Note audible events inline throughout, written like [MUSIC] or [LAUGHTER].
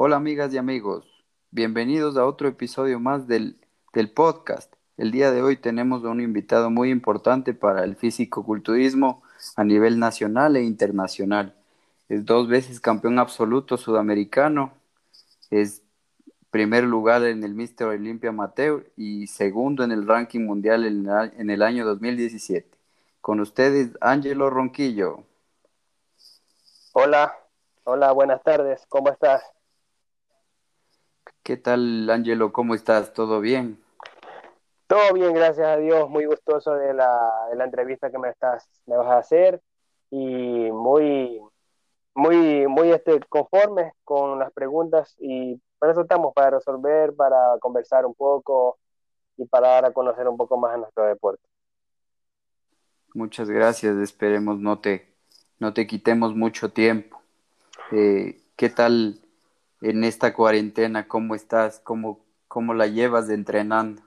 Hola amigas y amigos, bienvenidos a otro episodio más del, del podcast. El día de hoy tenemos un invitado muy importante para el físico-culturismo a nivel nacional e internacional. Es dos veces campeón absoluto sudamericano, es primer lugar en el Mister Olympia Amateur y segundo en el ranking mundial en el año 2017. Con ustedes, Ángelo Ronquillo. Hola, hola, buenas tardes, ¿cómo estás? ¿Qué tal, Ángelo? ¿Cómo estás? ¿Todo bien? Todo bien, gracias a Dios. Muy gustoso de la, de la entrevista que me estás, me vas a hacer y muy, muy, muy este, conforme con las preguntas y por eso estamos para resolver, para conversar un poco y para dar a conocer un poco más a nuestro deporte. Muchas gracias. Esperemos no te, no te quitemos mucho tiempo. Eh, ¿Qué tal? En esta cuarentena? ¿Cómo estás? ¿Cómo, cómo la llevas de entrenando?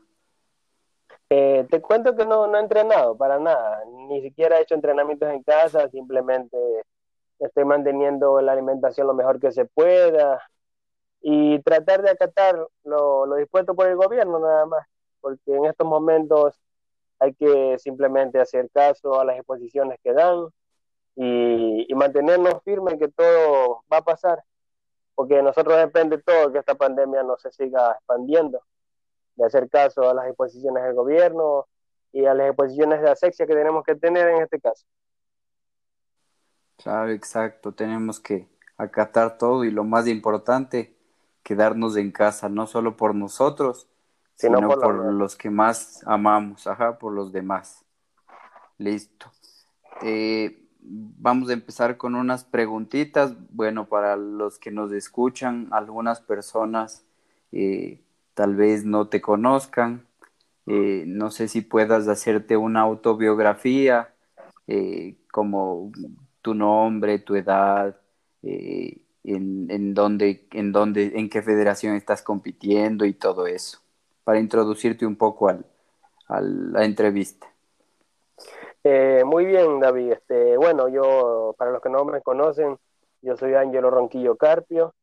Eh, te cuento que no, no he entrenado para nada, ni siquiera he hecho entrenamientos en casa, simplemente estoy manteniendo la alimentación lo mejor que se pueda y tratar de acatar lo, lo dispuesto por el gobierno nada más, porque en estos momentos hay que simplemente hacer caso a las exposiciones que dan y, y mantenernos firmes que todo va a pasar porque de nosotros depende todo que esta pandemia no se siga expandiendo, de hacer caso a las exposiciones del gobierno y a las exposiciones de asexia que tenemos que tener en este caso. Claro, exacto, tenemos que acatar todo y lo más importante, quedarnos en casa, no solo por nosotros, sino, por, los que más amamos, ajá, por los demás. Listo. Eh, vamos a empezar con unas preguntitas. Bueno, para los que nos escuchan, algunas personas eh, tal vez no te conozcan. Eh, no sé si puedas hacerte una autobiografía, eh, como tu nombre, tu edad, en, en, dónde, en, dónde, en qué federación estás compitiendo y todo eso, para introducirte un poco al, a la entrevista. Eh, muy bien, David. Este, bueno, yo, para los que no me conocen, yo soy Ángelo Ronquillo Carpio,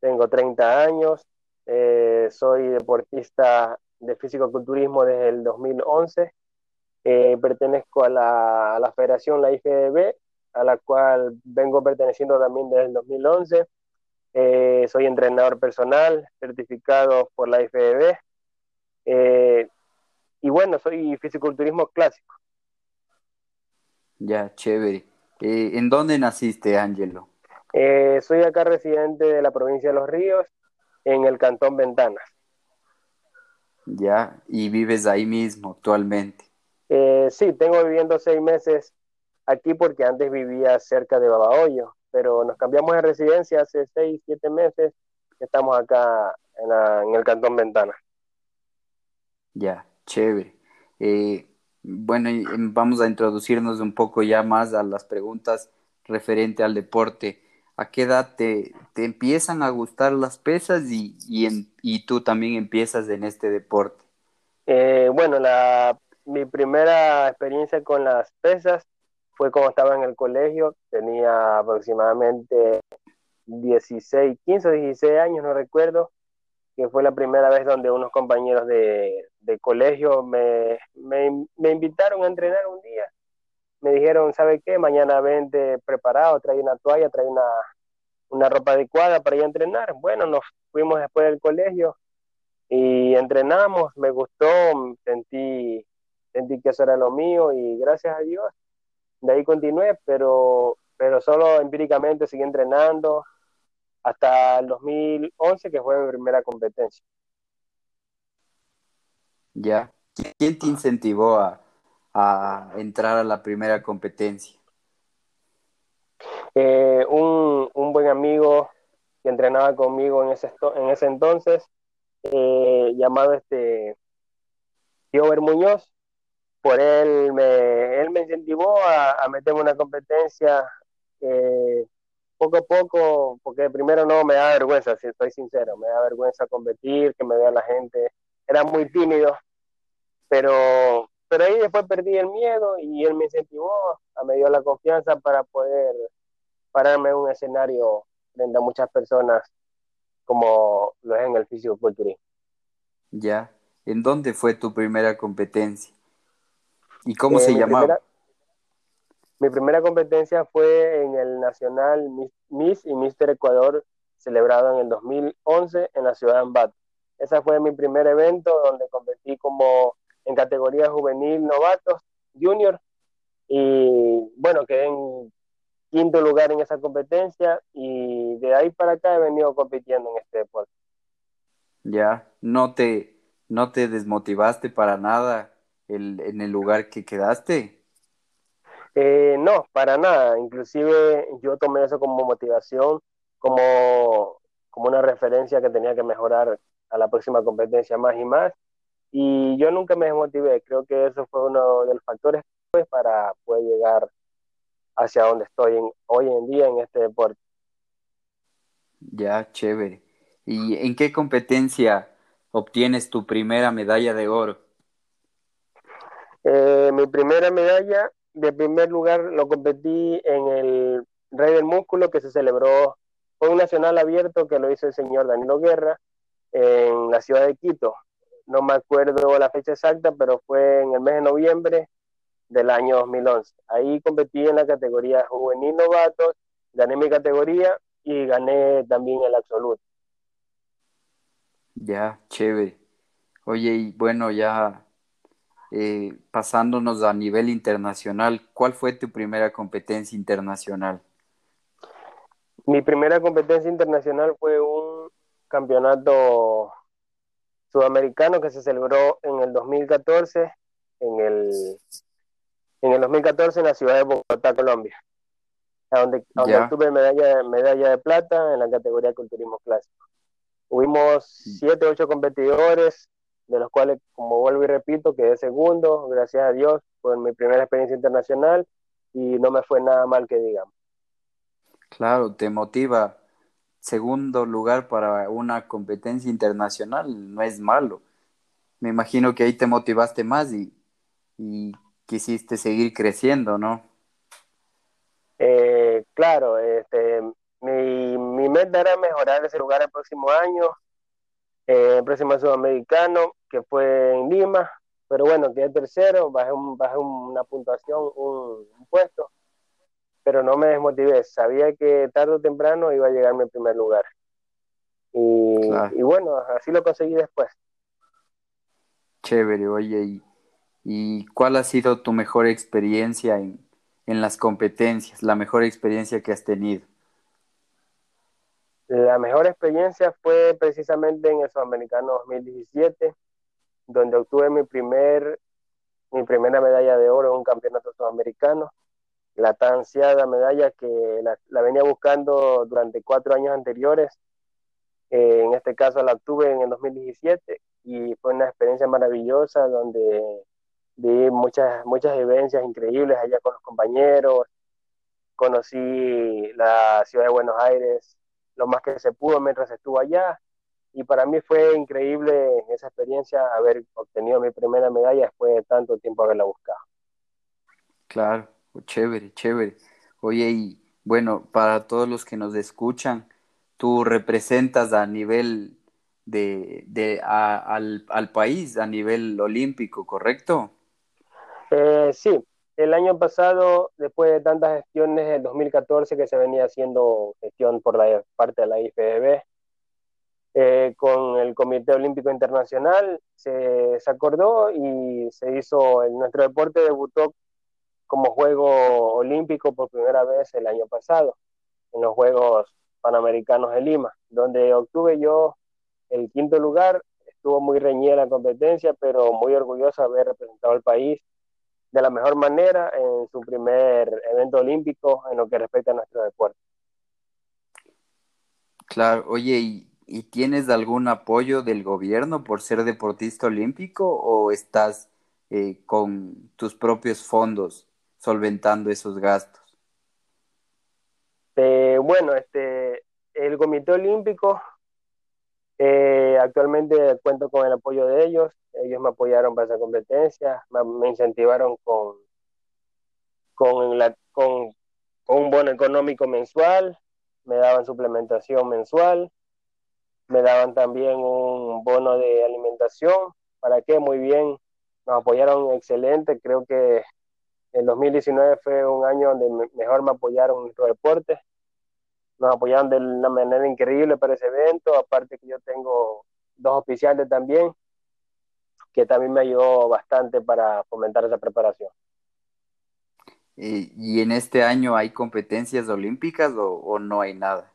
tengo 30 años, eh, soy deportista de físico-culturismo desde el 2011, eh, pertenezco a la, a la, federación, la a la cual vengo perteneciendo también desde el 2011. soy entrenador personal, certificado por la IFBB. y bueno, soy fisiculturismo clásico. Ya, chévere. Eh, ¿En dónde naciste, Ángelo? Eh, soy acá residente de la provincia de Los Ríos, en el Cantón Ventanas. Ya, ¿y vives ahí mismo actualmente? Eh, sí, tengo viviendo seis meses aquí porque antes vivía cerca de Babahoyo, pero nos cambiamos de residencia hace seis, siete meses. Estamos acá en, en el Cantón Ventanas. Ya, chévere. Eh, bueno, em, vamos a introducirnos un poco ya más a las preguntas referente al deporte. ¿A qué edad te, te empiezan a gustar las pesas y, y, en, y tú también empiezas en este deporte? Eh, bueno, la, mi primera experiencia con las pesas fue cuando estaba en el colegio, tenía aproximadamente 16, 15 o 16 años, no recuerdo, que fue la primera vez donde unos compañeros de, colegio me, me, me, invitaron a entrenar un día. Me dijeron, ¿sabe qué? Mañana vente preparado, trae una toalla, trae una, una ropa adecuada para ir a entrenar. Bueno, nos fuimos después del colegio y entrenamos, me gustó, sentí, sentí que eso era lo mío y gracias a Dios, de ahí continué, pero, pero solo empíricamente seguí entrenando hasta el 2011, que fue mi primera competencia. Ya. ¿Quién te incentivó a, a entrar a la primera competencia? Eh, un, un, buen amigo que entrenaba conmigo en ese, en ese entonces, eh, llamado este Gilbert Muñoz, por él me, él me incentivó a, a meterme una competencia eh, poco a poco, porque primero no me da vergüenza, si estoy sincero, me da vergüenza competir, que me vea la gente, era muy tímido, pero, pero ahí después perdí el miedo y él me incentivó, me dio la confianza para poder pararme en un escenario frente a muchas personas como lo es en el físico-culturismo. Ya, ¿en dónde fue tu primera competencia? ¿Y cómo eh, se llamaba? Mi primera competencia fue en el Nacional Miss y Mister Ecuador, celebrado en el 2011 en la ciudad de Ambato. Ese fue mi primer evento donde competí como en categoría juvenil novatos, junior, y bueno, quedé en quinto lugar en esa competencia y de ahí para acá he venido compitiendo en este deporte. Ya, no te, no te desmotivaste para nada el, en el lugar que quedaste. Eh, no, para nada. Inclusive yo tomé eso como motivación, como, como una referencia que tenía que mejorar a la próxima competencia más y más. Y yo nunca me desmotivé. Creo que eso fue uno de los factores para poder llegar hacia donde estoy hoy en día en este deporte. Ya, chévere. ¿Y en qué competencia obtienes tu primera medalla de oro? Eh, mi primera medalla de primer lugar lo competí en el Rey del Músculo que se celebró, fue un nacional abierto que lo hizo el señor Danilo Guerra en la ciudad de Quito. No me acuerdo la fecha exacta, pero fue en el mes de noviembre del año 2011. Ahí competí en la categoría juvenil novato, gané mi categoría y gané también el absoluto. Ya, chévere. Oye, y bueno, ya eh, pasándonos a nivel internacional, ¿cuál fue tu primera competencia internacional? Mi primera competencia internacional fue un campeonato sudamericano que se celebró en el 2014 en el en el 2014 en la ciudad de Bogotá, Colombia, donde, donde obtuve medalla, medalla de plata en la categoría de culturismo clásico. Hubimos siete, ocho competidores, de los cuales, como vuelvo y repito, quedé segundo, gracias a Dios, fue mi primera experiencia internacional y no me fue nada mal que digamos. Claro, te motiva. Segundo lugar para una competencia internacional no es malo. Me imagino que ahí te motivaste más y, y quisiste seguir creciendo, ¿no? Eh, claro, este, mi, mi, meta era mejorar ese lugar el próximo año, eh, el próximo sudamericano, que fue en Lima, pero bueno, quedé tercero, bajé, un, bajé una puntuación, un, puesto, pero no me desmotivé, sabía que tarde o temprano iba a llegar mi primer lugar. Y, y bueno, así lo conseguí después. Chévere, oye, y ¿Y cuál ha sido tu mejor experiencia en, las competencias, la mejor experiencia que has tenido? La mejor experiencia fue precisamente en el Sudamericano 2017, donde obtuve mi, primer, mi primera medalla de oro en un campeonato sudamericano, la tan ansiada medalla que la, venía buscando durante cuatro años anteriores. Eh, en este caso la obtuve en el 2017 y fue una experiencia maravillosa donde vi muchas, muchas vivencias increíbles allá con los compañeros, conocí la ciudad de Buenos Aires lo más que se pudo mientras estuvo allá y para mí fue increíble esa experiencia haber obtenido mi primera medalla después de tanto tiempo haberla buscado. Claro, chévere, chévere. Oye, y bueno, para todos los que nos escuchan, tú representas a nivel de, de al, al país, a nivel olímpico, ¿correcto? Eh, sí, el año pasado, después de tantas gestiones, en 2014 que se venía haciendo gestión por la parte de la IFBB, eh, con el Comité Olímpico Internacional, se, acordó y se hizo, nuestro deporte debutó como juego olímpico por primera vez el año pasado, en los Juegos Panamericanos de Lima, donde obtuve yo el quinto lugar, estuvo muy reñida la competencia, pero muy orgulloso de haber representado al país de la mejor manera en su primer evento olímpico en lo que respecta a nuestro deporte. Claro, oye, ¿y, ¿y tienes algún apoyo del gobierno por ser deportista olímpico o estás eh, con tus propios fondos solventando esos gastos? Eh, bueno, este, el Comité Olímpico eh, actualmente cuento con el apoyo de ellos. Ellos me apoyaron para esa competencia, me, incentivaron con, con, la, con, un bono económico mensual, me daban suplementación mensual, me daban también un bono de alimentación. ¿Para qué? Muy bien, nos apoyaron excelente. Creo que el 2019 fue un año donde mejor me apoyaron en nuestro deporte nos apoyaron de una manera increíble para ese evento, aparte que yo tengo dos oficiales también, que también me ayudó bastante para fomentar esa preparación. ¿Y en este año hay competencias olímpicas o, no hay nada?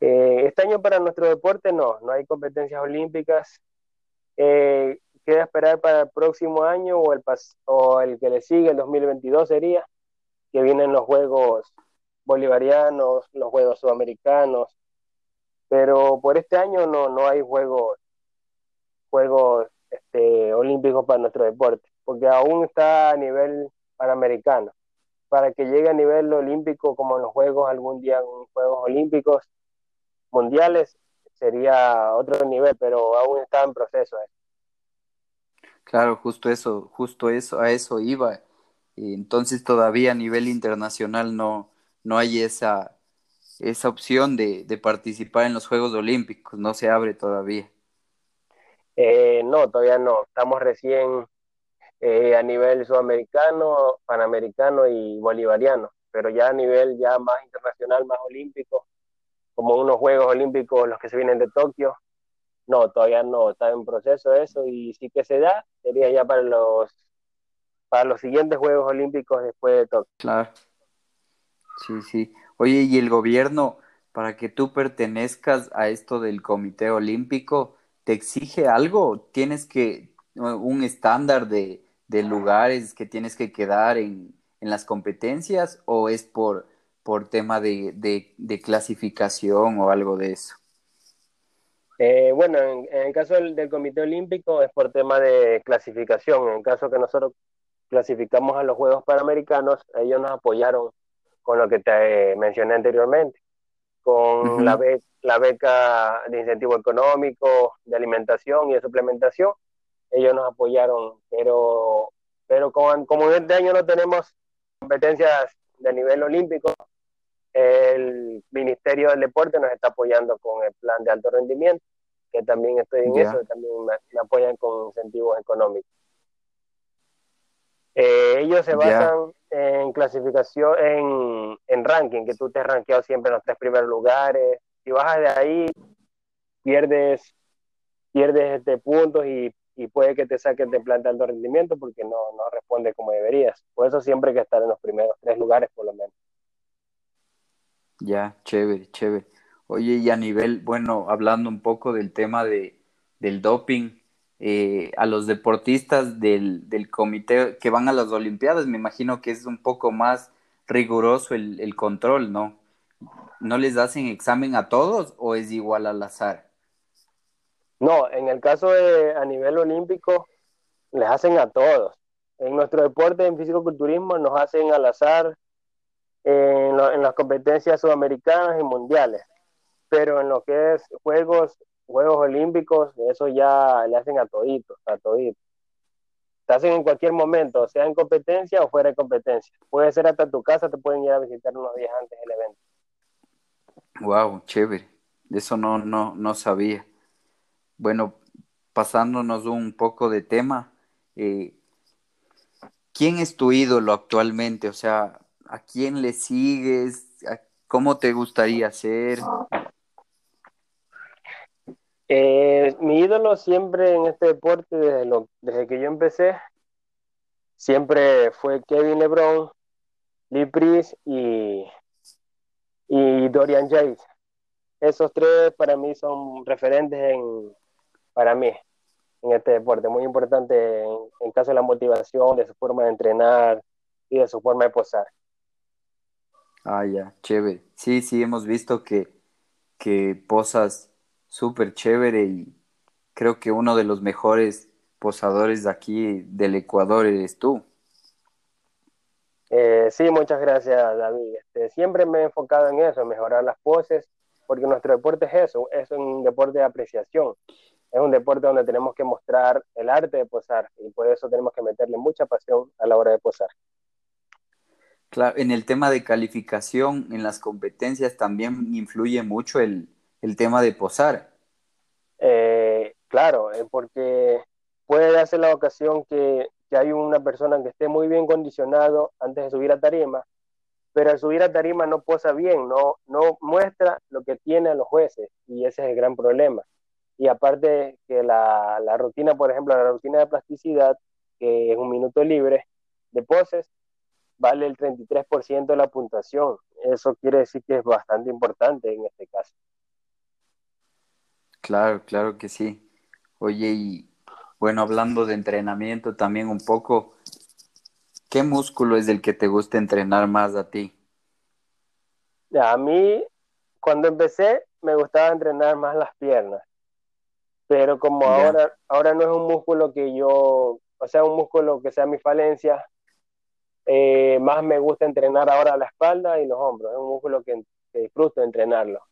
Eh, este año para nuestro deporte no, no hay competencias olímpicas. Eh, queda esperar para el próximo año o el, o el que le sigue, el 2022 sería, que vienen los Juegos bolivarianos, los Juegos Sudamericanos, pero por este año no, no hay Juegos, juegos este, Olímpicos para nuestro deporte, porque aún está a nivel panamericano. Para que llegue a nivel olímpico como en los Juegos algún día, en Juegos Olímpicos mundiales, sería otro nivel, pero aún está en proceso. Claro, justo eso, justo eso, a eso iba. Entonces todavía a nivel internacional no, no hay esa, esa opción de, participar en los Juegos Olímpicos, no se abre todavía. Eh, no, todavía no, estamos recién eh, a nivel sudamericano, panamericano y bolivariano, pero ya a nivel ya más internacional, más olímpico, como unos Juegos Olímpicos, los que se vienen de Tokio, no, todavía no, está en proceso eso y sí que se da, sería ya para los para los siguientes Juegos Olímpicos después de Tokio. Claro. Sí, sí. Oye, ¿y el gobierno, para que tú pertenezcas a esto del Comité Olímpico, te exige algo? ¿Tienes que, un estándar de, lugares que tienes que quedar en, las competencias o es por, por tema de, clasificación o algo de eso? Eh, bueno, en, el caso del, del, Comité Olímpico es por tema de clasificación. En el caso que nosotros clasificamos a los Juegos Panamericanos, ellos nos apoyaron con lo que te mencioné anteriormente, con la, la beca de incentivo económico, de alimentación y de suplementación. Ellos nos apoyaron, pero, pero como, como este año no tenemos competencias de nivel olímpico, el Ministerio del Deporte nos está apoyando con el plan de alto rendimiento, que también estoy en eso, también me, apoyan con incentivos económicos. Eh, ellos se basan en clasificación, en, en, ranking, que tú te has rankeado siempre en los tres primeros lugares. Si bajas de ahí, pierdes, pierdes este puntos y, y puede que te saques de planta alto rendimiento porque no, no responde como deberías. Por eso siempre hay que estar en los primeros tres lugares, por lo menos. Ya, chévere, chévere. Oye, y a nivel, bueno, hablando un poco del tema de, del doping, eh, a los deportistas del, del, comité que van a las Olimpiadas, me imagino que es un poco más riguroso el, el, control, ¿no? ¿No les hacen examen a todos o es igual al azar? No, en el caso de a nivel olímpico, les hacen a todos. En nuestro deporte, en físico-culturismo, nos hacen al azar en, en las competencias sudamericanas y mundiales. Pero en lo que es Juegos Juegos Olímpicos, eso ya le hacen a toditos, a toditos. Te hacen en cualquier momento, sea en competencia o fuera de competencia. Puede ser hasta tu casa, te pueden ir a visitar unos días antes del evento. Wow, chévere. Eso no, no, no sabía. Bueno, pasándonos un poco de tema, eh, ¿quién es tu ídolo actualmente? O sea, ¿a quién le sigues? ¿Cómo te gustaría ser? Eh, mi ídolo siempre en este deporte, desde, desde que yo empecé, siempre fue Kevin LeBron, Lee Priest y, y Dorian Yates. Esos tres para mí son referentes en, para mí. en este deporte, muy importante en, caso de la motivación, de su forma de entrenar y de su forma de posar. Ah, ya, chévere. Sí, sí, hemos visto que, que posas súper chévere y creo que uno de los mejores posadores de aquí del Ecuador eres tú. Eh, sí, muchas gracias, David. Este, siempre me he enfocado en eso, en mejorar las poses, porque nuestro deporte es eso, es un deporte de apreciación. Es un deporte donde tenemos que mostrar el arte de posar y por eso tenemos que meterle mucha pasión a la hora de posar. Claro, en el tema de calificación, en las competencias también influye mucho el, tema de posar. Eh, claro, eh, porque puede darse la ocasión que que hay una persona que esté muy bien condicionado antes de subir a tarima, pero al subir a tarima no posa bien, no, no muestra lo que tiene a los jueces y ese es el gran problema. Y aparte que la, la rutina, por ejemplo, la rutina de plasticidad, que es un minuto libre de poses, vale el 33% de la puntuación. Eso quiere decir que es bastante importante en este caso. Claro, claro que sí. Oye, y bueno, hablando de entrenamiento también un poco, ¿qué músculo es el que te gusta entrenar más a ti? A mí, cuando empecé, me gustaba entrenar más las piernas, pero como ahora, ahora no es un músculo que yo, o sea, un músculo que sea mi falencia, eh, más me gusta entrenar ahora la espalda y los hombros, es un músculo que, que disfruto entrenarlo.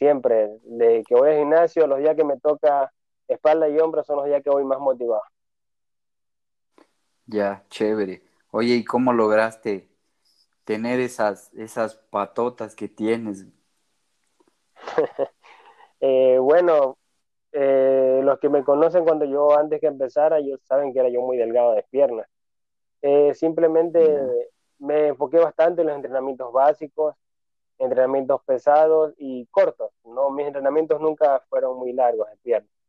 Siempre, de que voy al gimnasio, los días que me toca espalda y hombros son los días que voy más motivado. Ya, chévere. Oye, ¿y cómo lograste tener esas, esas patotas que tienes? [LAUGHS] Eh, bueno, eh, los que me conocen cuando yo antes que empezara, ellos saben que era yo muy delgado de piernas. Eh, simplemente me enfoqué bastante en los entrenamientos básicos, entrenamientos pesados y cortos. No, mis entrenamientos nunca fueron muy largos de piernas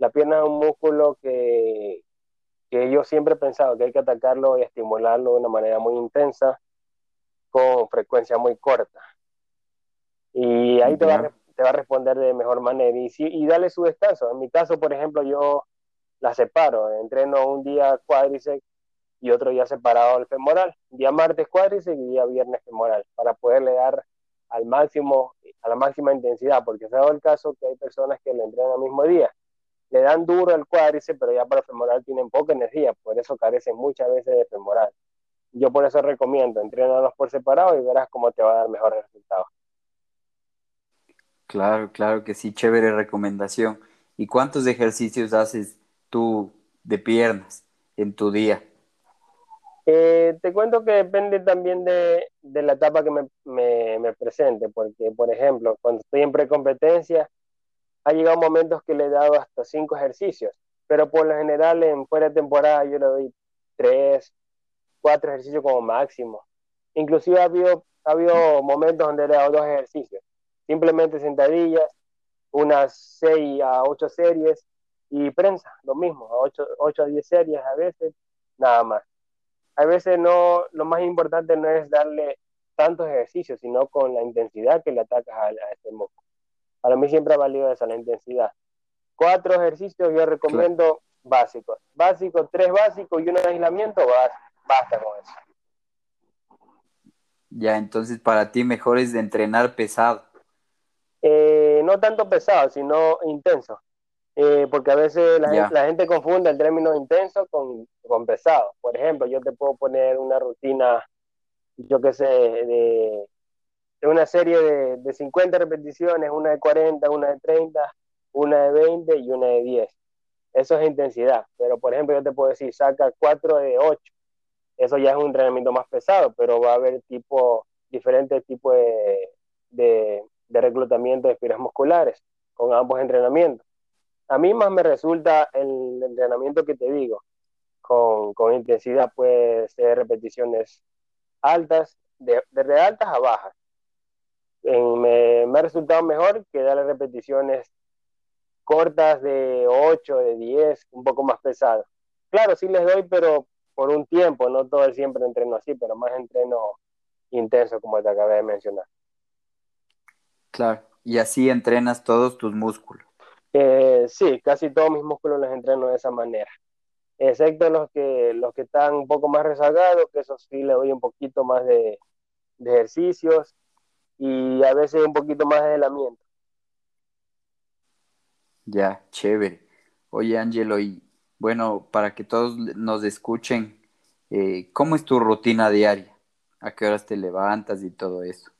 la pierna es un músculo que, yo siempre he pensado que hay que atacarlo y estimularlo de una manera muy intensa, con frecuencia muy corta. Y ahí te va, a, te va, a, responder de mejor manera y, y darle su descanso. En mi caso, por ejemplo, yo la separo, entreno un día cuádriceps y otro día separado el femoral, día martes cuádriceps y día viernes femoral, para poderle dar al máximo, a la máxima intensidad, porque se ha dado el caso que hay personas que lo entrenan al mismo día le dan duro al cuádriceps, pero ya para el femoral tienen poca energía, por eso carecen muchas veces de femoral. Yo por eso recomiendo, entrenarlos por separado y verás cómo te va a dar mejores resultados. Claro, claro que sí, chévere recomendación. ¿Y cuántos ejercicios haces tú de piernas en tu día? Eh, te cuento que depende también de, la etapa que me, presente, porque, por ejemplo, cuando estoy en precompetencia, ha llegado momentos que le he dado hasta cinco ejercicios, pero por lo general en fuera de temporada yo le doy tres, cuatro ejercicios como máximo. Inclusive ha habido, ha habido momentos donde le he dado dos ejercicios, simplemente sentadillas, unas seis a ocho series y prensa, lo mismo, ocho, ocho a diez series a veces, nada más. A veces no, lo más importante no es darle tantos ejercicios, sino con la intensidad que le atacas a, a este músculo. Para mí siempre ha valido esa, la intensidad. Cuatro ejercicios yo recomiendo básicos. Básicos, tres básicos y un aislamiento, basta con eso. Ya, entonces para ti mejor es de entrenar pesado. Eh, no tanto pesado, sino intenso. Eh, porque a veces la gente, confunde el término intenso con, con, pesado. Por ejemplo, yo te puedo poner una rutina, yo qué sé, de una serie de, de 50 repeticiones, una de 40, una de 30, una de 20 y una de 10. Eso es intensidad, pero por ejemplo yo te puedo decir, saca 4 de 8. Eso ya es un entrenamiento más pesado, pero va a haber tipo, diferentes tipos de, de, de reclutamiento de espiras musculares con ambos entrenamientos. A mí más me resulta el entrenamiento que te digo, con, intensidad puede ser repeticiones altas, de, de altas a bajas me, ha resultado mejor que darle repeticiones cortas de 8, de 10, un poco más pesadas. Claro, sí les doy, pero por un tiempo, no todo el siempre entreno así, pero más entreno intenso, como te acabé de mencionar. Claro, y así entrenas todos tus músculos. Eh, sí, casi todos mis músculos los entreno de esa manera, excepto los que, los que están un poco más rezagados, que eso sí le doy un poquito más de, ejercicios y a veces un poquito más de helamiento. Ya, chévere. Oye, Angelo, y bueno, para que todos nos escuchen, eh, ¿cómo es tu rutina diaria? ¿A qué horas te levantas y todo eso?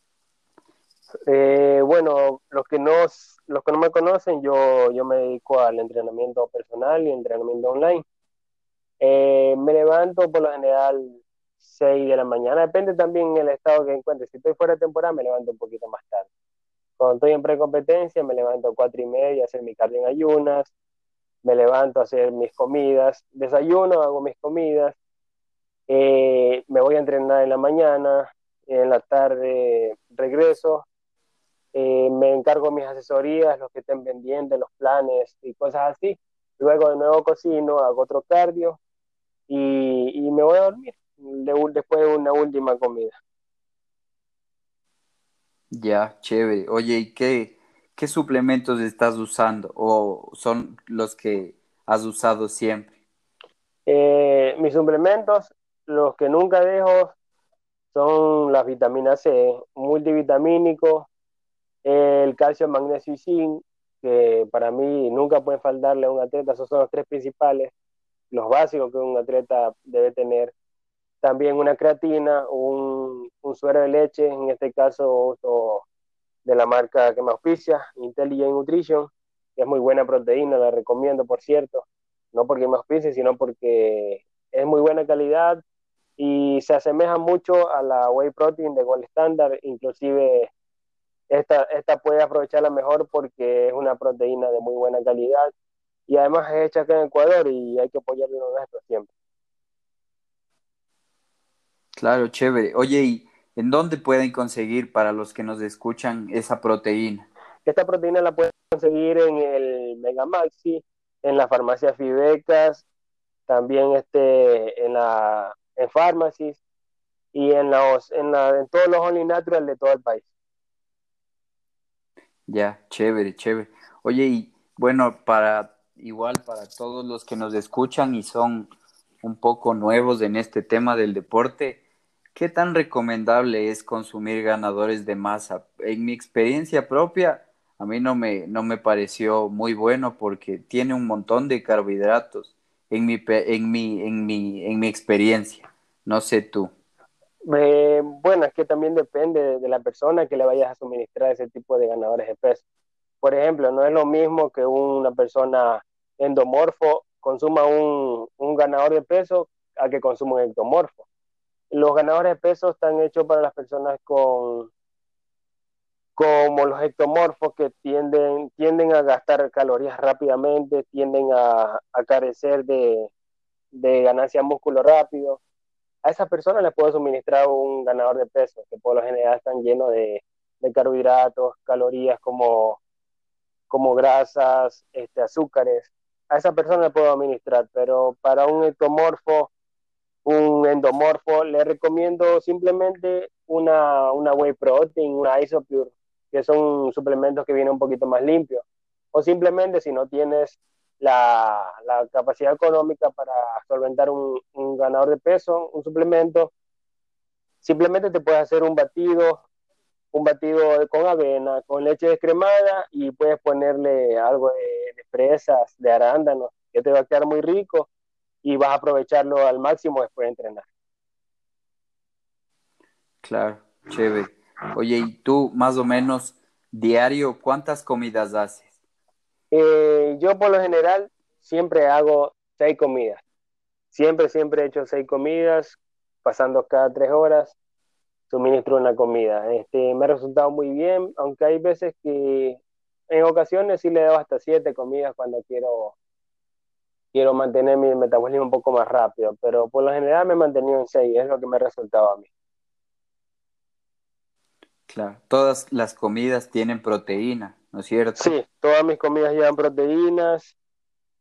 Eh, bueno, los que no los que no me conocen, yo, yo me dedico al entrenamiento personal y entrenamiento online. Eh, me levanto por lo general 6 de la mañana, depende también del estado que encuentre. Si estoy fuera de temporada, me levanto un poquito más tarde. Cuando estoy en precompetencia, me levanto a 4 y media a hacer mi cardio en ayunas, me levanto a hacer mis comidas, desayuno, hago mis comidas, eh, me voy a entrenar en la mañana, en la tarde regreso, eh, me encargo mis asesorías, los que estén pendientes, los planes y cosas así. Luego de nuevo cocino, hago otro cardio y, y me voy a dormir después de una última comida. Ya, chévere. Oye, ¿y qué, qué suplementos estás usando o son los que has usado siempre? Eh, mis suplementos, los que nunca dejo son las vitaminas C, multivitamínico, el calcio, magnesio y zinc, que para mí nunca pueden faltarle a un atleta, esos son los tres principales, los básicos que un atleta debe tener. También una creatina, un, suero de leche, en este caso de la marca que me auspicia, Intelligent Nutrition, que es muy buena proteína, la recomiendo por cierto, no porque me auspicie, sino porque es muy buena calidad y se asemeja mucho a la whey protein de Gold Standard, inclusive esta, esta puede aprovecharla mejor porque es una proteína de muy buena calidad y además es hecha acá en Ecuador y hay que apoyarlo nuestro siempre. Claro, chévere. Oye, ¿y en dónde pueden conseguir para los que nos escuchan esa proteína? Esta proteína la pueden conseguir en el Mega Maxi, en la farmacia Fibecas, también este, en la en farmacies y en, los, en, la, en todos los Only Natural de todo el país. Ya, chévere, chévere. Oye, y bueno, para igual para todos los que nos escuchan y son un poco nuevos en este tema del deporte, ¿qué tan recomendable es consumir ganadores de masa? En mi experiencia propia, a mí no me, no me pareció muy bueno porque tiene un montón de carbohidratos en mi, en mi, en mi, en mi experiencia. No sé tú. Eh, bueno, es que también depende de, la persona que le vayas a suministrar ese tipo de ganadores de peso. Por ejemplo, no es lo mismo que una persona endomorfo consuma un, un ganador de peso a que consuma un ectomorfo. Los ganadores de peso están hechos para las personas con como los ectomorfos que tienden, tienden a gastar calorías rápidamente, tienden a, a carecer de, de ganancia músculo rápido a esas personas les puedo suministrar un ganador de peso, que por lo general están llenos de, carbohidratos, calorías como, como grasas, este, azúcares. A esa persona le puedo administrar, pero para un ectomorfo, un endomorfo, le recomiendo simplemente una, una whey protein, una isopure, que son suplementos que vienen un poquito más limpios. O simplemente si no tienes la, capacidad económica para solventar un, ganador de peso, un suplemento. Simplemente te puedes hacer un batido, un batido con avena, con leche descremada y puedes ponerle algo de, de fresas, de arándanos, que te va a quedar muy rico y vas a aprovecharlo al máximo después de entrenar. Claro, chévere. Oye, ¿y tú más o menos diario cuántas comidas haces? Eh, yo por lo general siempre hago seis comidas. Siempre, siempre he hecho seis comidas, pasando cada tres horas, suministro una comida. Este, me ha resultado muy bien, aunque hay veces que en ocasiones sí le doy hasta siete comidas cuando quiero, quiero mantener mi metabolismo un poco más rápido, pero por lo general me he mantenido en seis, es lo que me ha resultado a mí. Claro, todas las comidas tienen proteína. ¿No es cierto? Sí, todas mis comidas llevan proteínas,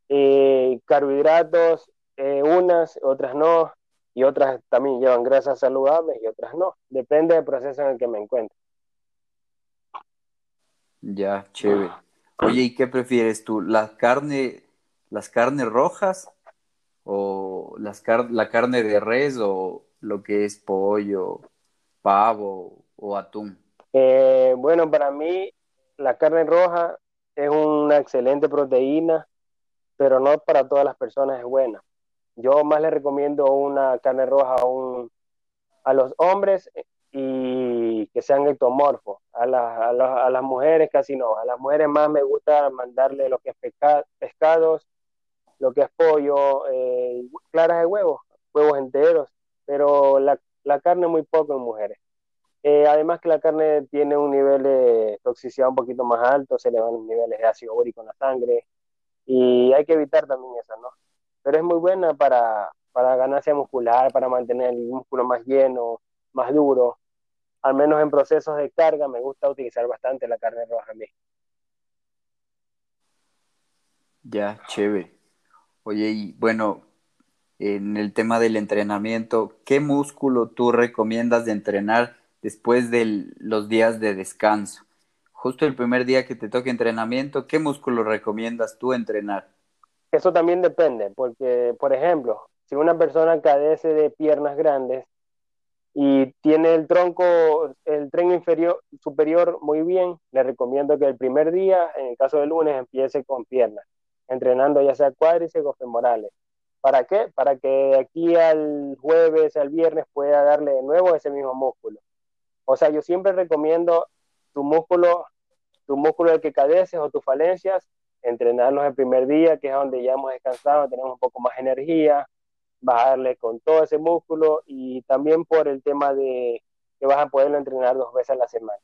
eh, carbohidratos, eh, unas, otras no, y otras también llevan grasas saludables y otras no. Depende del proceso en el que me encuentre. Ya, chévere. Oye, ¿y qué prefieres tú? ¿La carne, las carnes rojas o las la carne de res o lo que es pollo, pavo o atún? Eh, bueno, para mí la carne roja es una excelente proteína, pero no para todas las personas es buena. Yo más le recomiendo una carne roja a, un, a los hombres y que sean ectomorfos. A, a, las mujeres casi no. A las mujeres más me gusta mandarle lo que es pescados, lo que es pollo, eh, claras de huevos, huevos enteros, pero la, la carne muy poco en mujeres. Eh, además que la carne tiene un nivel de toxicidad un poquito más alto, se le van los niveles de ácido úrico en la sangre y hay que evitar también eso, ¿no? Pero es muy buena para, para ganancia muscular, para mantener el músculo más lleno, más duro. Al menos en procesos de carga me gusta utilizar bastante la carne roja a mí. Ya, chévere. Oye, y bueno, en el tema del entrenamiento, ¿qué músculo tú recomiendas de entrenar después de los días de descanso? Justo el primer día que te toque entrenamiento, ¿qué músculo recomiendas tú entrenar? Eso también depende, porque, por ejemplo, si una persona cadece de piernas grandes y tiene el tronco, el tren inferior, superior muy bien, le recomiendo que el primer día, en el caso de lunes, empiece con piernas, entrenando ya sea cuádriceps o femorales. ¿Para qué? Para que aquí al jueves, al viernes pueda darle de nuevo ese mismo músculo. O sea, yo siempre recomiendo tu músculo, tu músculo del que cadeces o tus falencias, entrenarlos el primer día, que es donde ya hemos descansado, tenemos un poco más energía, bajarle con todo ese músculo y también por el tema de que vas a poderlo entrenar dos veces a la semana.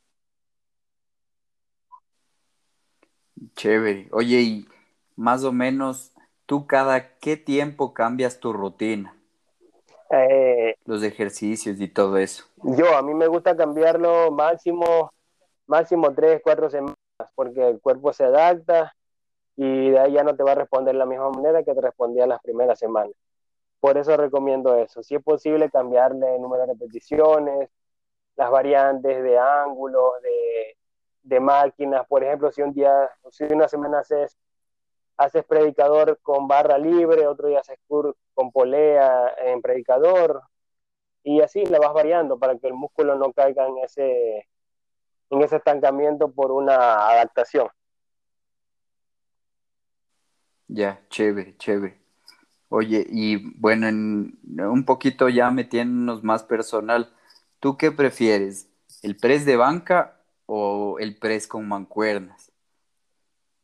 Chévere. Oye, y más o menos, ¿tú cada qué tiempo cambias tu rutina? Eh, los ejercicios y todo eso. Yo, a mí me gusta cambiarlo máximo, máximo tres, cuatro semanas, porque el cuerpo se adapta y de ahí ya no te va a responder de la misma manera que te respondía las primeras semanas. Por eso recomiendo eso. Si es posible, cambiarle el número de repeticiones, las variantes de ángulos, de, de máquinas. Por ejemplo, si un día, si una semana haces haces predicador con barra libre, otro día haces con polea en predicador, y así le vas variando para que el músculo no caiga en ese, en ese estancamiento por una adaptación. Ya, chévere, chévere. Oye, y bueno, en, un poquito ya metiéndonos más personal, ¿tú qué prefieres? ¿El press de banca o el press con mancuernas?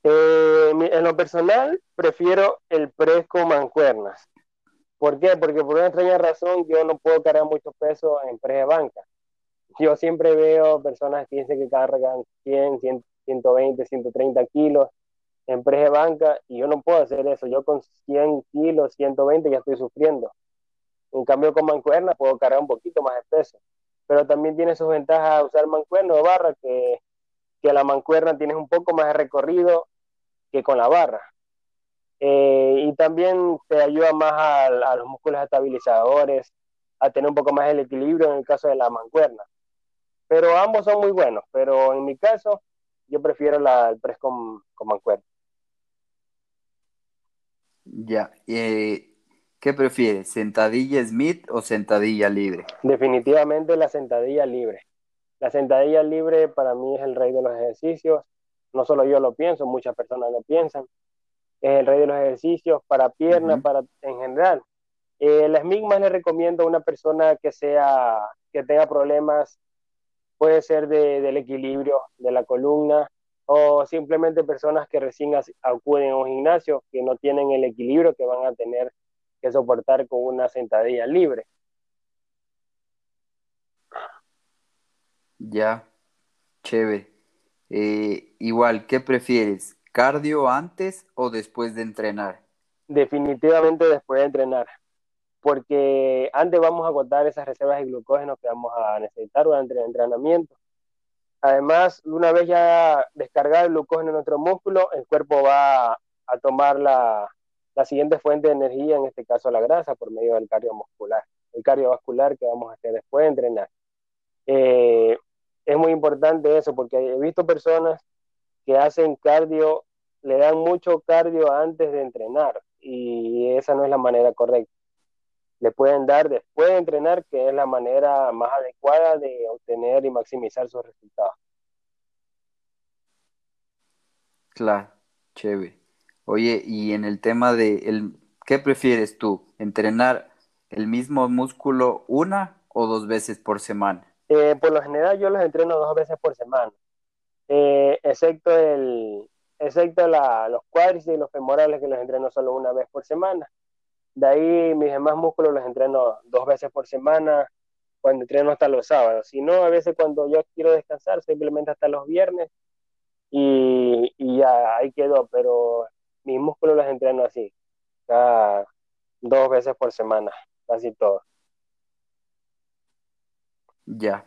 Eh, en lo personal, prefiero el press con mancuernas. ¿Por qué? Porque por una extraña razón yo no puedo cargar mucho peso en press de banca. Yo siempre veo personas que dicen que cargan 100, 120, 130 kilos en press de banca y yo no puedo hacer eso. Yo con 100 kilos, 120 ya estoy sufriendo. En cambio con mancuerna puedo cargar un poquito más de peso. Pero también tiene sus ventajas usar mancuerna o barra que, que la mancuerna tienes un poco más de recorrido que con la barra. Eh, y también te ayuda más a, los músculos estabilizadores, a tener un poco más el equilibrio en el caso de la mancuerna. Pero ambos son muy buenos, pero en mi caso yo prefiero la, el press con, mancuerna. Ya, eh, ¿qué prefieres? ¿Sentadilla Smith o sentadilla libre? Definitivamente la sentadilla libre. La sentadilla libre para mí es el rey de los ejercicios no solo yo lo pienso, muchas personas lo piensan, es el rey de los ejercicios para piernas, para en general. Eh, las mismas le recomiendo a una persona que sea, que tenga problemas, puede ser de, del equilibrio de la columna, o simplemente personas que recién acuden a un gimnasio, que no tienen el equilibrio que van a tener que soportar con una sentadilla libre. Ya, chévere. Eh, igual, ¿qué prefieres? ¿Cardio antes o después de entrenar? Definitivamente después de entrenar, porque antes vamos a agotar esas reservas de glucógeno que vamos a necesitar durante el entrenamiento. Además, una vez ya descargado el glucógeno en nuestro músculo, el cuerpo va a tomar la, la siguiente fuente de energía, en este caso la grasa, por medio del cardiovascular, el cardiovascular que vamos a hacer después de entrenar. Eh, es muy importante eso, porque he visto personas que hacen cardio, le dan mucho cardio antes de entrenar y esa no es la manera correcta. Le pueden dar después de entrenar, que es la manera más adecuada de obtener y maximizar sus resultados. Claro, chévere. Oye, y en el tema de el, ¿qué prefieres tú? ¿Entrenar el mismo músculo una o dos veces por semana? Eh, por lo general yo los entreno dos veces por semana, eh, excepto el, excepto los cuádriceps y los femorales que los entreno solo una vez por semana. De ahí mis demás músculos los entreno dos veces por semana, cuando entreno hasta los sábados. Si no, a veces cuando yo quiero descansar, simplemente hasta los viernes y, y ya ahí quedó, pero mis músculos los entreno así, cada dos veces por semana, casi todo. Ya.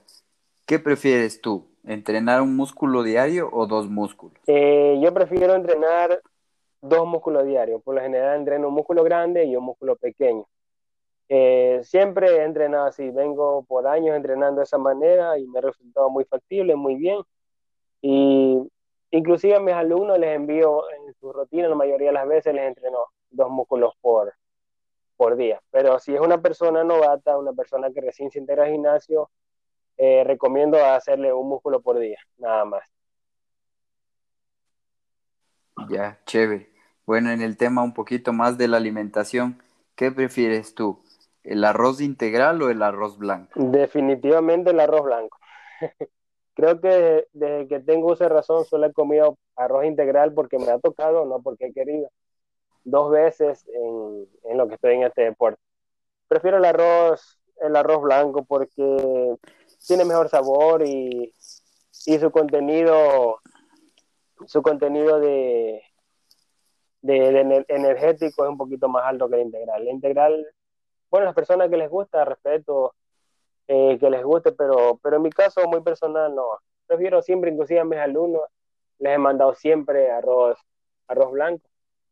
¿Qué prefieres tú? ¿Entrenar un músculo diario o dos músculos? Eh, yo prefiero entrenar dos músculos diarios. Por lo general entreno un músculo grande y un músculo pequeño. Eh, siempre he entrenado así, vengo por años entrenando de esa manera y me ha resultado muy factible, muy bien. Y inclusive a mis alumnos les envío en su rutina, la mayoría de las veces les entreno dos músculos por, por día. Pero si es una persona novata, una persona que recién se integra al gimnasio, eh, recomiendo hacerle un músculo por día, nada más. Ya, chévere. Bueno, en el tema un poquito más de la alimentación, ¿qué prefieres tú? ¿El arroz integral o el arroz blanco? Definitivamente el arroz blanco. [LAUGHS] Creo que desde que tengo esa razón solo he comido arroz integral porque me ha tocado, no porque he querido. Dos veces en, en lo que estoy en este deporte. Prefiero el arroz, el arroz blanco porque tiene mejor sabor y, su contenido, su contenido de, de, energético es un poquito más alto que el integral. El integral, bueno, las personas que les gusta, respeto eh, que les guste, pero, pero en mi caso muy personal no. Prefiero siempre, inclusive a mis alumnos, les he mandado siempre arroz, arroz blanco,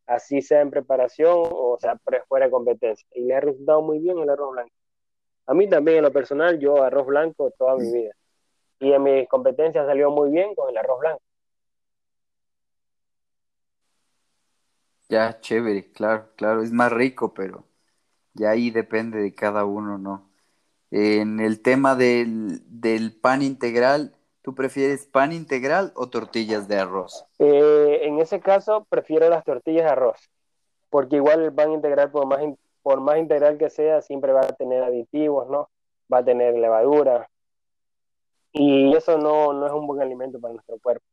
así sea en preparación o sea fuera de competencia. Y les ha resultado muy bien el arroz blanco. A mí también en lo personal, yo arroz blanco toda mi vida. Y en mis competencias salió muy bien con el arroz blanco. Ya, chévere, claro, claro, es más rico, pero ya ahí depende de cada uno, ¿no? En el tema del, del pan integral, ¿tú prefieres pan integral o tortillas de arroz? Eh, en ese caso, prefiero las tortillas de arroz, porque igual el pan integral, por más, por más integral que sea, siempre va a tener aditivos, ¿no? Va a tener levadura. Y eso no, no es un buen alimento para nuestro cuerpo.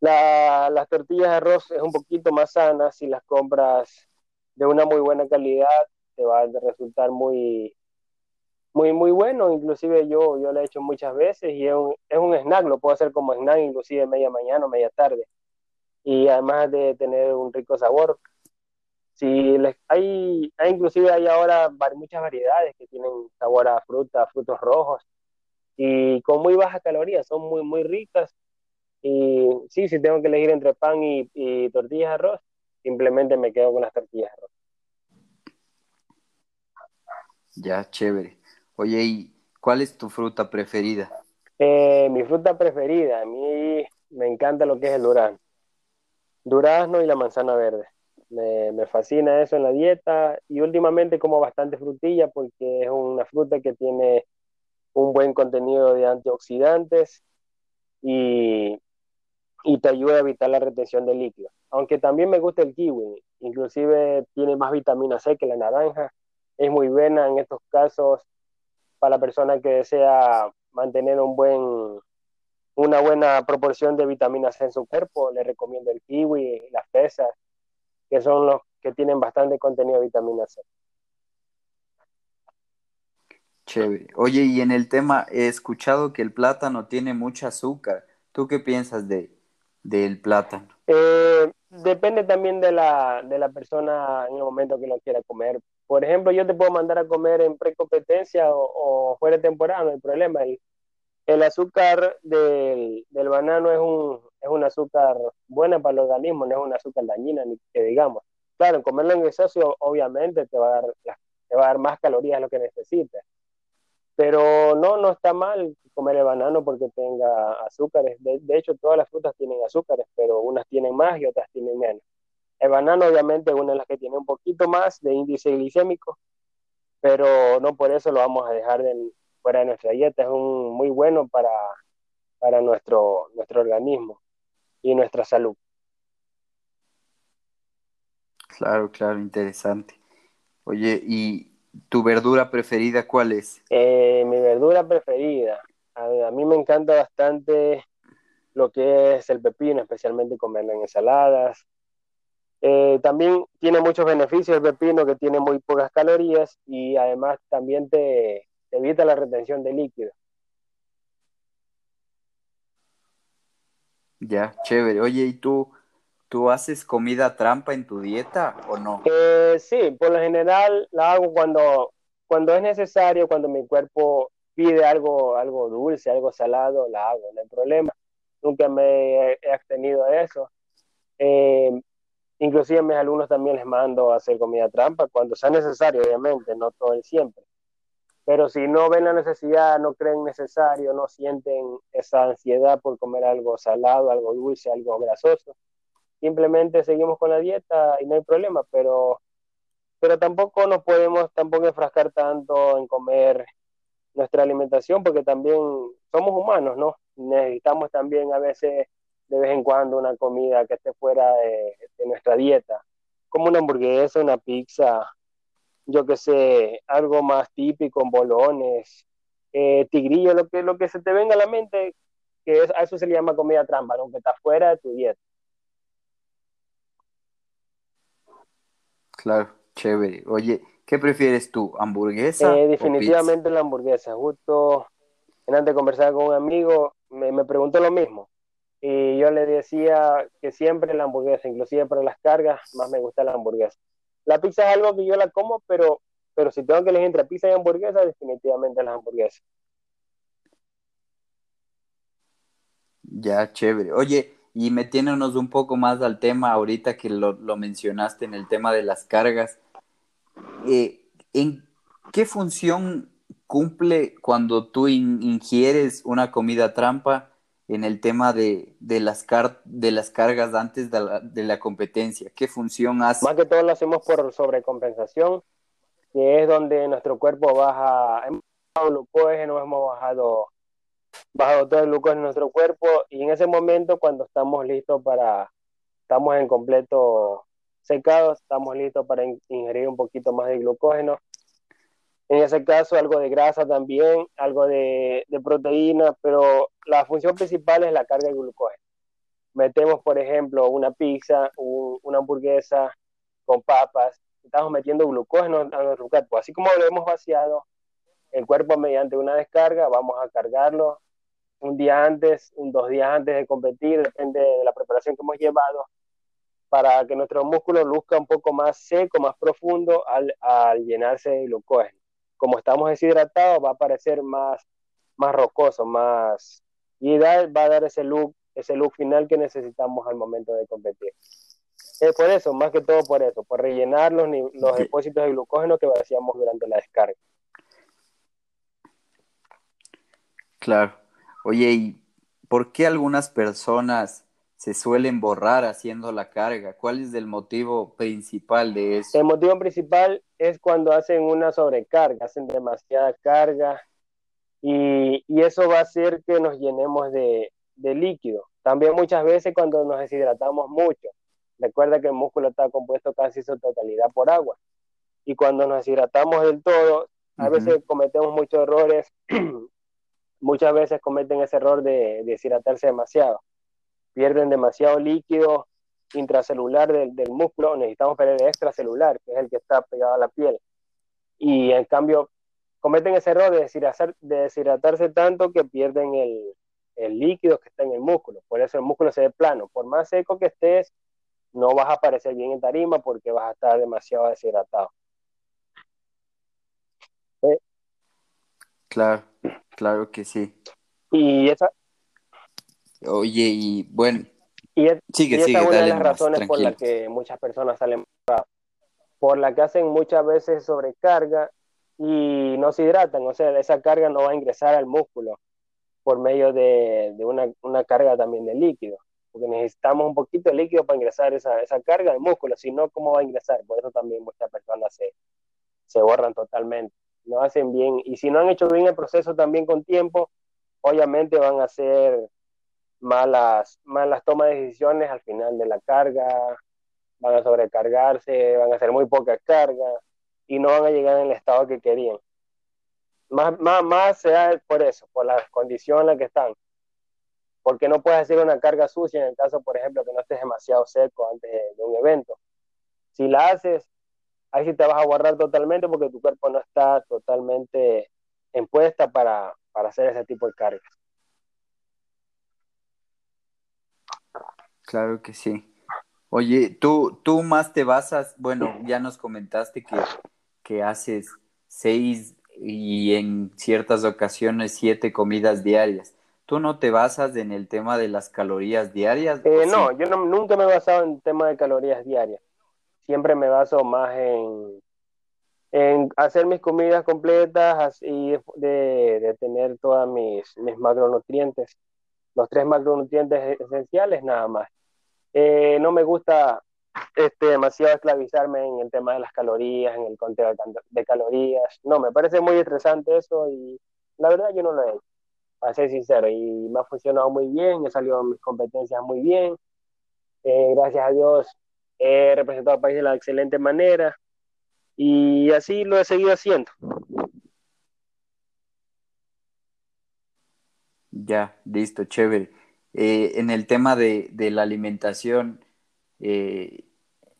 La, las tortillas de arroz es un poquito más sanas si las compras de una muy buena calidad, te va a resultar muy, muy, muy bueno. Inclusive yo, yo lo he hecho muchas veces y es un, es un snack, lo puedo hacer como snack inclusive media mañana o media tarde. Y además de tener un rico sabor, si les, hay, hay, inclusive hay ahora muchas variedades que tienen sabor a fruta, frutos rojos y con muy bajas calorías, son muy, muy ricas. Y sí, si tengo que elegir entre pan y, y tortillas de arroz, simplemente me quedo con las tortillas de arroz. Ya, chévere. Oye, ¿y cuál es tu fruta preferida? Eh, mi fruta preferida, a mí me encanta lo que es el durazno. Durazno y la manzana verde. Me, fascina eso en la dieta y últimamente como bastante frutilla porque es una fruta que tiene un buen contenido de antioxidantes y, y te ayuda a evitar la retención de líquidos. Aunque también me gusta el kiwi, inclusive tiene más vitamina C que la naranja, es muy buena en estos casos para la persona que desea mantener una buena proporción de vitamina C en su cuerpo, le recomiendo el kiwi, las pesas, que son los que tienen bastante contenido de vitamina C. Chévere. Oye, y en el tema he escuchado que el plátano tiene mucho azúcar. ¿Tú qué piensas de, del plátano? Eh, depende también de la, de la persona en el momento que lo quiera comer. Por ejemplo, yo te puedo mandar a comer en precompetencia o, o fuera de temporada, no hay problema. El, el azúcar del, del, banano es un, es un azúcar buena para el organismo, no es un azúcar dañina, ni que digamos. Claro, comerlo en exceso obviamente te va a dar, te va a dar más calorías de lo que necesites. Pero no, no está mal comer el banano porque tenga azúcares. De, hecho, todas las frutas tienen azúcares, pero unas tienen más y otras tienen menos. El banano obviamente es una de las que tiene un poquito más de índice glicémico, pero no por eso lo vamos a dejar fuera de nuestra dieta. Es un, muy bueno para, para nuestro, nuestro organismo y nuestra salud. Claro, claro, interesante. Oye, ¿y tu verdura preferida cuál es? Eh, mi verdura preferida, a, mí me encanta bastante lo que es el pepino, especialmente comerlo en ensaladas. Eh, también tiene muchos beneficios el pepino, que tiene muy pocas calorías y además también te, evita la retención de líquido. Ya, chévere. Oye, ¿y tú ¿Tú haces comida trampa en tu dieta o no? Eh, sí, por lo general la hago cuando, cuando es necesario, cuando mi cuerpo pide algo, algo dulce, algo salado, la hago, no hay problema. Nunca me he abstenido de eso. Eh, inclusive a mis alumnos también les mando a hacer comida trampa cuando sea necesario, obviamente, no todo el siempre. Pero si no ven la necesidad, no creen necesario, no sienten esa ansiedad por comer algo salado, algo dulce, algo grasoso, simplemente seguimos con la dieta y no hay problema, pero, pero tampoco nos podemos tampoco enfrascar tanto en comer nuestra alimentación porque también somos humanos, ¿no? Necesitamos también a veces de vez en cuando una comida que esté fuera de, nuestra dieta, como una hamburguesa, una pizza, yo que sé, algo más típico, bolones, eh, tigrillo, lo que, lo que se te venga a la mente, que a eso se le llama comida trampa, aunque está fuera de tu dieta. Claro, chévere. Oye, ¿qué prefieres tú, hamburguesa? Eh, definitivamente la hamburguesa. Justo antes de conversar con un amigo, me, me preguntó lo mismo. Y yo le decía que siempre la hamburguesa, inclusive para las cargas, más me gusta la hamburguesa. La pizza es algo que yo la como, pero, pero si tengo que elegir entre pizza y hamburguesa, definitivamente la hamburguesa. Ya, chévere. Oye, y metiéndonos un poco más al tema ahorita que lo, mencionaste en el tema de las cargas, eh, ¿en qué función cumple cuando tú ingieres una comida trampa en el tema de, las, de las cargas antes de la, de la, competencia? ¿Qué función hace? Más que todo lo hacemos por sobrecompensación, que es donde nuestro cuerpo baja, hemos bajado glucógeno, hemos bajado bajado todo el glucógeno en nuestro cuerpo y en ese momento cuando estamos listos para, estamos en completo secados, estamos listos para ingerir un poquito más de glucógeno. En ese caso algo de grasa también, algo de, de proteína, pero la función principal es la carga de glucógeno. Metemos, por ejemplo, una pizza, una hamburguesa con papas, estamos metiendo glucógeno a nuestro cuerpo. Así como lo hemos vaciado, el cuerpo mediante una descarga, vamos a cargarlo un día antes, un dos días antes de competir, depende de la preparación que hemos llevado, para que nuestro músculo luzca un poco más seco, más profundo al, al llenarse de glucógeno. Como estamos deshidratados, va a parecer más, más rocoso, más... Y va a dar ese look, ese look final que necesitamos al momento de competir. Es por eso, más que todo por eso, por rellenar los, los depósitos de glucógeno que vaciamos durante la descarga. Claro. Oye, ¿y por qué algunas personas se suelen borrar haciendo la carga? ¿Cuál es el motivo principal de eso? El motivo principal es cuando hacen una sobrecarga, hacen demasiada carga y, eso va a hacer que nos llenemos de, de líquido. También muchas veces cuando nos deshidratamos mucho. Recuerda que el músculo está compuesto casi su totalidad por agua. Y cuando nos deshidratamos del todo, a veces cometemos muchos errores [CLEARS THROAT] muchas veces cometen ese error de, deshidratarse demasiado. Pierden demasiado líquido intracelular del, músculo, necesitamos perder extracelular, que es el que está pegado a la piel. Y en cambio, cometen ese error de, deshidratarse tanto que pierden el, el líquido que está en el músculo. Por eso el músculo se ve plano. Por más seco que estés, no vas a aparecer bien en tarima porque vas a estar demasiado deshidratado. Claro. Claro que sí. Y esa. Oye, y bueno. Y, es, sigue, esa es una de las razones por las que muchas personas salen por la que hacen muchas veces sobrecarga y no se hidratan, o sea, esa carga no va a ingresar al músculo. por medio de, una, una, carga también de líquido, porque necesitamos un poquito de líquido para ingresar esa, esa carga de músculo, si no, ¿cómo va a ingresar? Por eso también muchas personas se, se borran totalmente, no hacen bien, y si no han hecho bien el proceso también con tiempo, obviamente van a hacer malas, malas tomas de decisiones al final de la carga, van a sobrecargarse, van a hacer muy poca carga y no van a llegar en el estado que querían. Más, más, más sea por eso, por la condición en la que están. Porque no puedes hacer una carga sucia en el caso, por ejemplo, que no estés demasiado seco antes de, un evento. Si la haces, ahí sí te vas a guardar totalmente porque tu cuerpo no está totalmente en puesta para, para hacer ese tipo de cargas. Claro que sí. Oye, tú, tú más te basas, bueno, ya nos comentaste que, que haces seis y en ciertas ocasiones siete comidas diarias. ¿Tú no te basas en el tema de las calorías diarias? Eh, no, yo nunca me he basado en el tema de calorías diarias. Siempre me baso más en, en hacer mis comidas completas y de, de tener todas mis, mis macronutrientes, los tres macronutrientes esenciales nada más. Eh, no me gusta este, demasiado esclavizarme en el tema de las calorías, en el conteo de calorías. No, me parece muy estresante eso y la verdad yo no lo he hecho, para ser sincero. Y me ha funcionado muy bien, he salido mis competencias muy bien. Eh, gracias a Dios he representado al país de la excelente manera y así lo he seguido haciendo. Ya, listo, chévere. Eh, en el tema de, la alimentación, eh,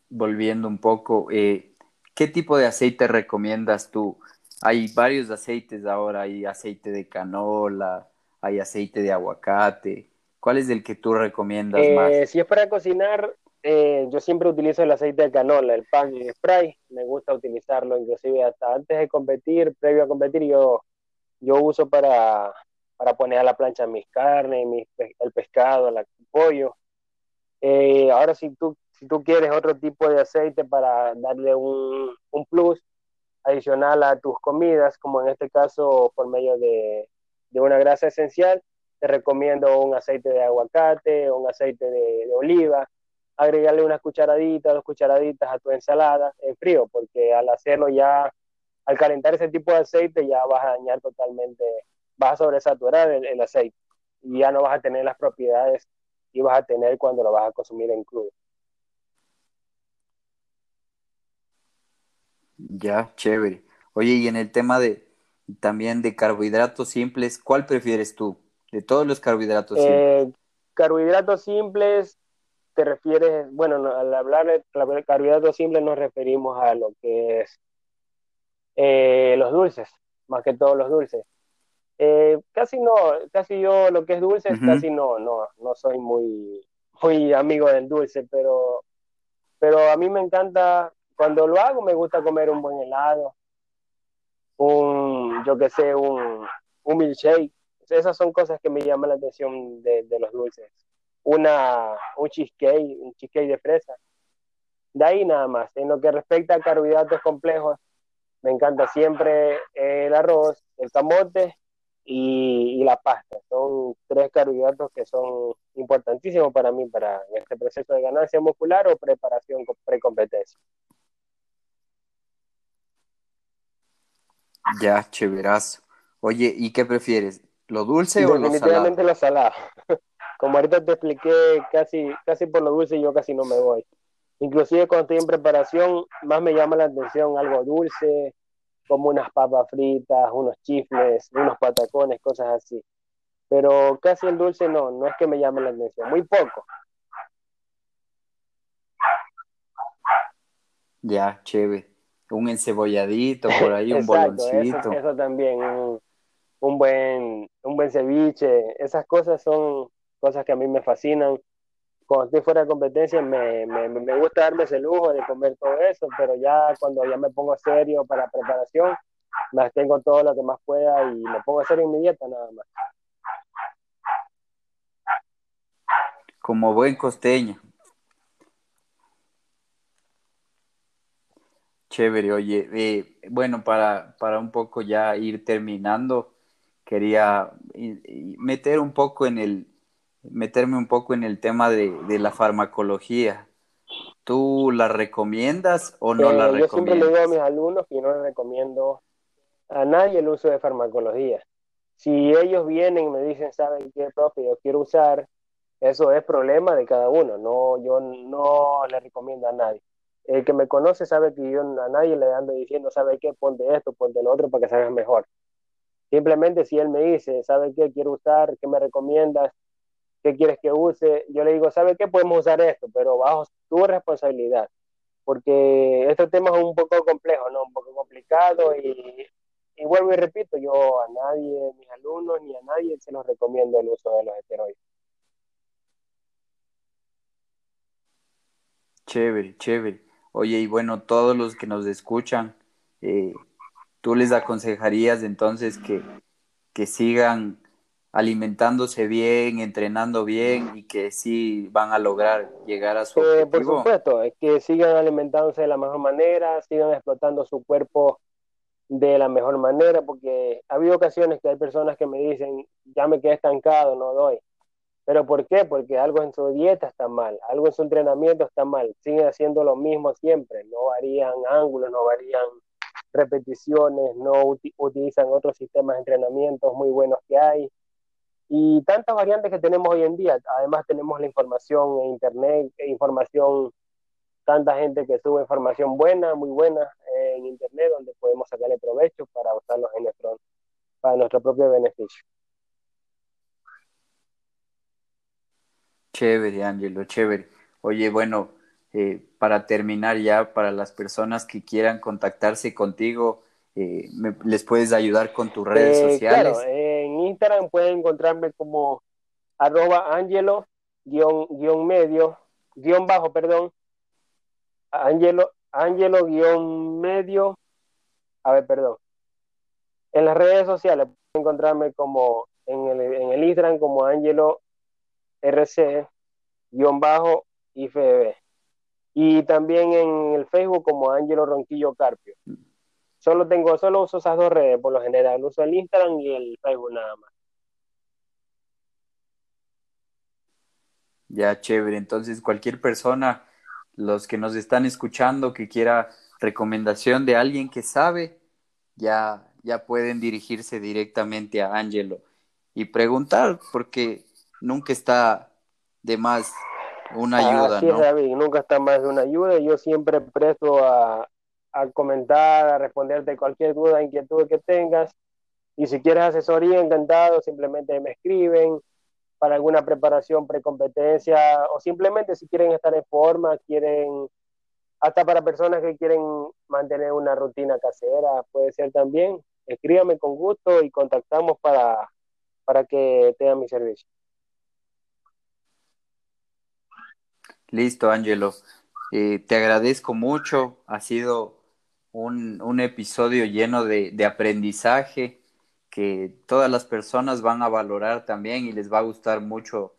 volviendo un poco, eh, ¿qué tipo de aceite recomiendas tú? Hay varios aceites ahora, hay aceite de canola, hay aceite de aguacate. ¿Cuál es el que tú recomiendas más? Si es para cocinar, yo siempre utilizo el aceite de canola, el pan en spray. Me gusta utilizarlo, inclusive hasta antes de competir, previo a competir, yo, yo uso para, para poner a la plancha mis carnes, mis, el pescado, el pollo. Eh, ahora si tú, si tú quieres otro tipo de aceite para darle un, un, plus adicional a tus comidas, como en este caso por medio de, de una grasa esencial, te recomiendo un aceite de aguacate, un aceite de, de oliva, agregarle unas cucharaditas, dos cucharaditas a tu ensalada en frío, porque al hacerlo ya, al calentar ese tipo de aceite ya vas a dañar totalmente vas a sobresaturar el, aceite y ya no vas a tener las propiedades que vas a tener cuando lo vas a consumir en crudo. Ya, chévere. Oye, y en el tema de también de carbohidratos simples, ¿cuál prefieres tú? De todos los carbohidratos eh, simples. Carbohidratos simples, te refieres, bueno, al hablar de carbohidratos simples nos referimos a lo que es eh, los dulces, más que todos los dulces. Eh, casi no, casi yo lo que es dulce, casi no, no, no soy muy, muy amigo del dulce, pero, pero a mí me encanta, cuando lo hago me gusta comer un buen helado, un, yo que sé, un, un milkshake, esas son cosas que me llaman la atención de, de los dulces. Una, un cheesecake, un cheesecake de fresa. De ahí nada más. En lo que respecta a carbohidratos complejos, me encanta siempre el arroz, el camote y, la pasta. Son tres carbohidratos que son importantísimos para mí para este proceso de ganancia muscular o preparación pre-competencia. Ya, chéverazo. Oye, ¿y qué prefieres? ¿Lo dulce o lo salado? Definitivamente lo salado. [LAUGHS] Como ahorita te expliqué, casi, casi por lo dulce yo casi no me voy. Inclusive cuando estoy en preparación, más me llama la atención algo dulce, como unas papas fritas, unos chifles, unos patacones, cosas así. Pero casi el dulce no, no es que me llame la atención, muy poco. Ya, chévere. Un encebolladito por ahí, un boloncito. Eso, también, un, un, buen, un buen ceviche, esas cosas son cosas que a mí me fascinan cuando estoy fuera de competencia me, me, me, gusta darme ese lujo de comer todo eso, pero ya cuando ya me pongo serio para preparación, me tengo todo lo que más pueda y me pongo a hacer en mi dieta nada más. Como buen costeño. Chévere, oye, eh, bueno, para, para un poco ya ir terminando, quería meter un poco en el, meterme un poco en el tema de, la farmacología. ¿Tú la recomiendas o no la recomiendas? Yo siempre le digo a mis alumnos que no les recomiendo a nadie el uso de farmacología. Si ellos vienen y me dicen, ¿saben qué, profe? Yo quiero usar, eso es problema de cada uno. No, yo no le recomiendo a nadie. El que me conoce sabe que yo a nadie le ando diciendo, ¿sabe qué? Ponte esto, ponte lo otro para que salgas mejor. Simplemente si él me dice, ¿sabe qué quiero usar? ¿Qué me recomiendas? ¿Qué quieres que use? Yo le digo, ¿sabe qué? Podemos usar esto, pero bajo tu responsabilidad, porque este tema es un poco complejo, ¿no? Un poco complicado y, y vuelvo y repito, yo a nadie, mis alumnos, ni a nadie se los recomiendo el uso de los esteroides. Chévere, chévere. Oye, y bueno, todos los que nos escuchan, eh, ¿tú les aconsejarías entonces que, que sigan alimentándose bien, entrenando bien y que sí van a lograr llegar a su eh, Por supuesto, es que sigan alimentándose de la mejor manera, sigan explotando su cuerpo de la mejor manera, porque ha habido ocasiones que hay personas que me dicen, ya me quedé estancado, no doy. ¿Pero por qué? Porque algo en su dieta está mal, algo en su entrenamiento está mal, siguen haciendo lo mismo siempre, no varían ángulos, no varían repeticiones, no utilizan otros sistemas de entrenamiento muy buenos que hay y tantas variantes que tenemos hoy en día. Además tenemos la información en internet, e información, tanta gente que sube información buena, muy buena en internet, donde podemos sacarle provecho para usarlos en nuestro, para nuestro propio beneficio. Chévere, Ángelo, chévere. Oye, bueno, eh, para terminar ya, para las personas que quieran contactarse contigo, eh, ¿les puedes ayudar con tus redes eh, sociales? Claro, en Instagram pueden encontrarme como arroba angelo guion, medio, guion bajo, perdón, angelo, angelo guion medio, a ver, perdón. En las redes sociales pueden encontrarme como en el, en el Instagram como angelo rc guion bajo IFB. Y también en el Facebook como Angelo Ronquillo Carpio. Solo tengo, solo uso esas dos redes por lo general, uso el Instagram y el Facebook nada más. Ya, chévere. Entonces, cualquier persona, los que nos están escuchando, que quiera recomendación de alguien que sabe, ya, ya pueden dirigirse directamente a Angelo y preguntar, porque nunca está de más una ayuda, Así Es, David, nunca está más de una ayuda. Yo siempre presto a, a comentar, a responderte cualquier duda, inquietud que tengas. Y si quieres asesoría, encantado, simplemente me escriben para alguna preparación, precompetencia, o simplemente si quieren estar en forma, quieren, hasta para personas que quieren mantener una rutina casera, puede ser también. Escríbame con gusto y contactamos para, para que tengan mi servicio. Listo, Angelo. Eh, te agradezco mucho. Ha sido un, episodio lleno de, aprendizaje que todas las personas van a valorar también y les va a gustar mucho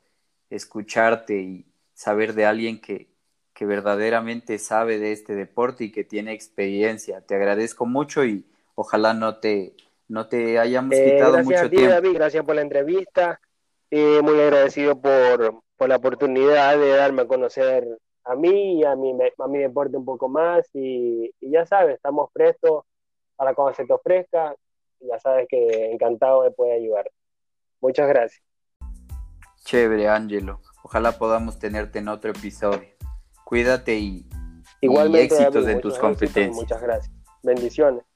escucharte y saber de alguien que, que verdaderamente sabe de este deporte y que tiene experiencia. Te agradezco mucho y ojalá no te, no te hayamos eh, quitado mucho a ti, tiempo. David, gracias por la entrevista. y muy agradecido por, por la oportunidad de darme a conocer a mí y a mi, a mi deporte un poco más y, ya sabes, estamos prestos para cuando se te ofrezca, ya sabes que encantado de poder ayudar. Muchas gracias. Chévere, Ángelo. Ojalá podamos tenerte en otro episodio. Cuídate y, Igualmente, éxitos en tus competencias. muchas gracias. Bendiciones.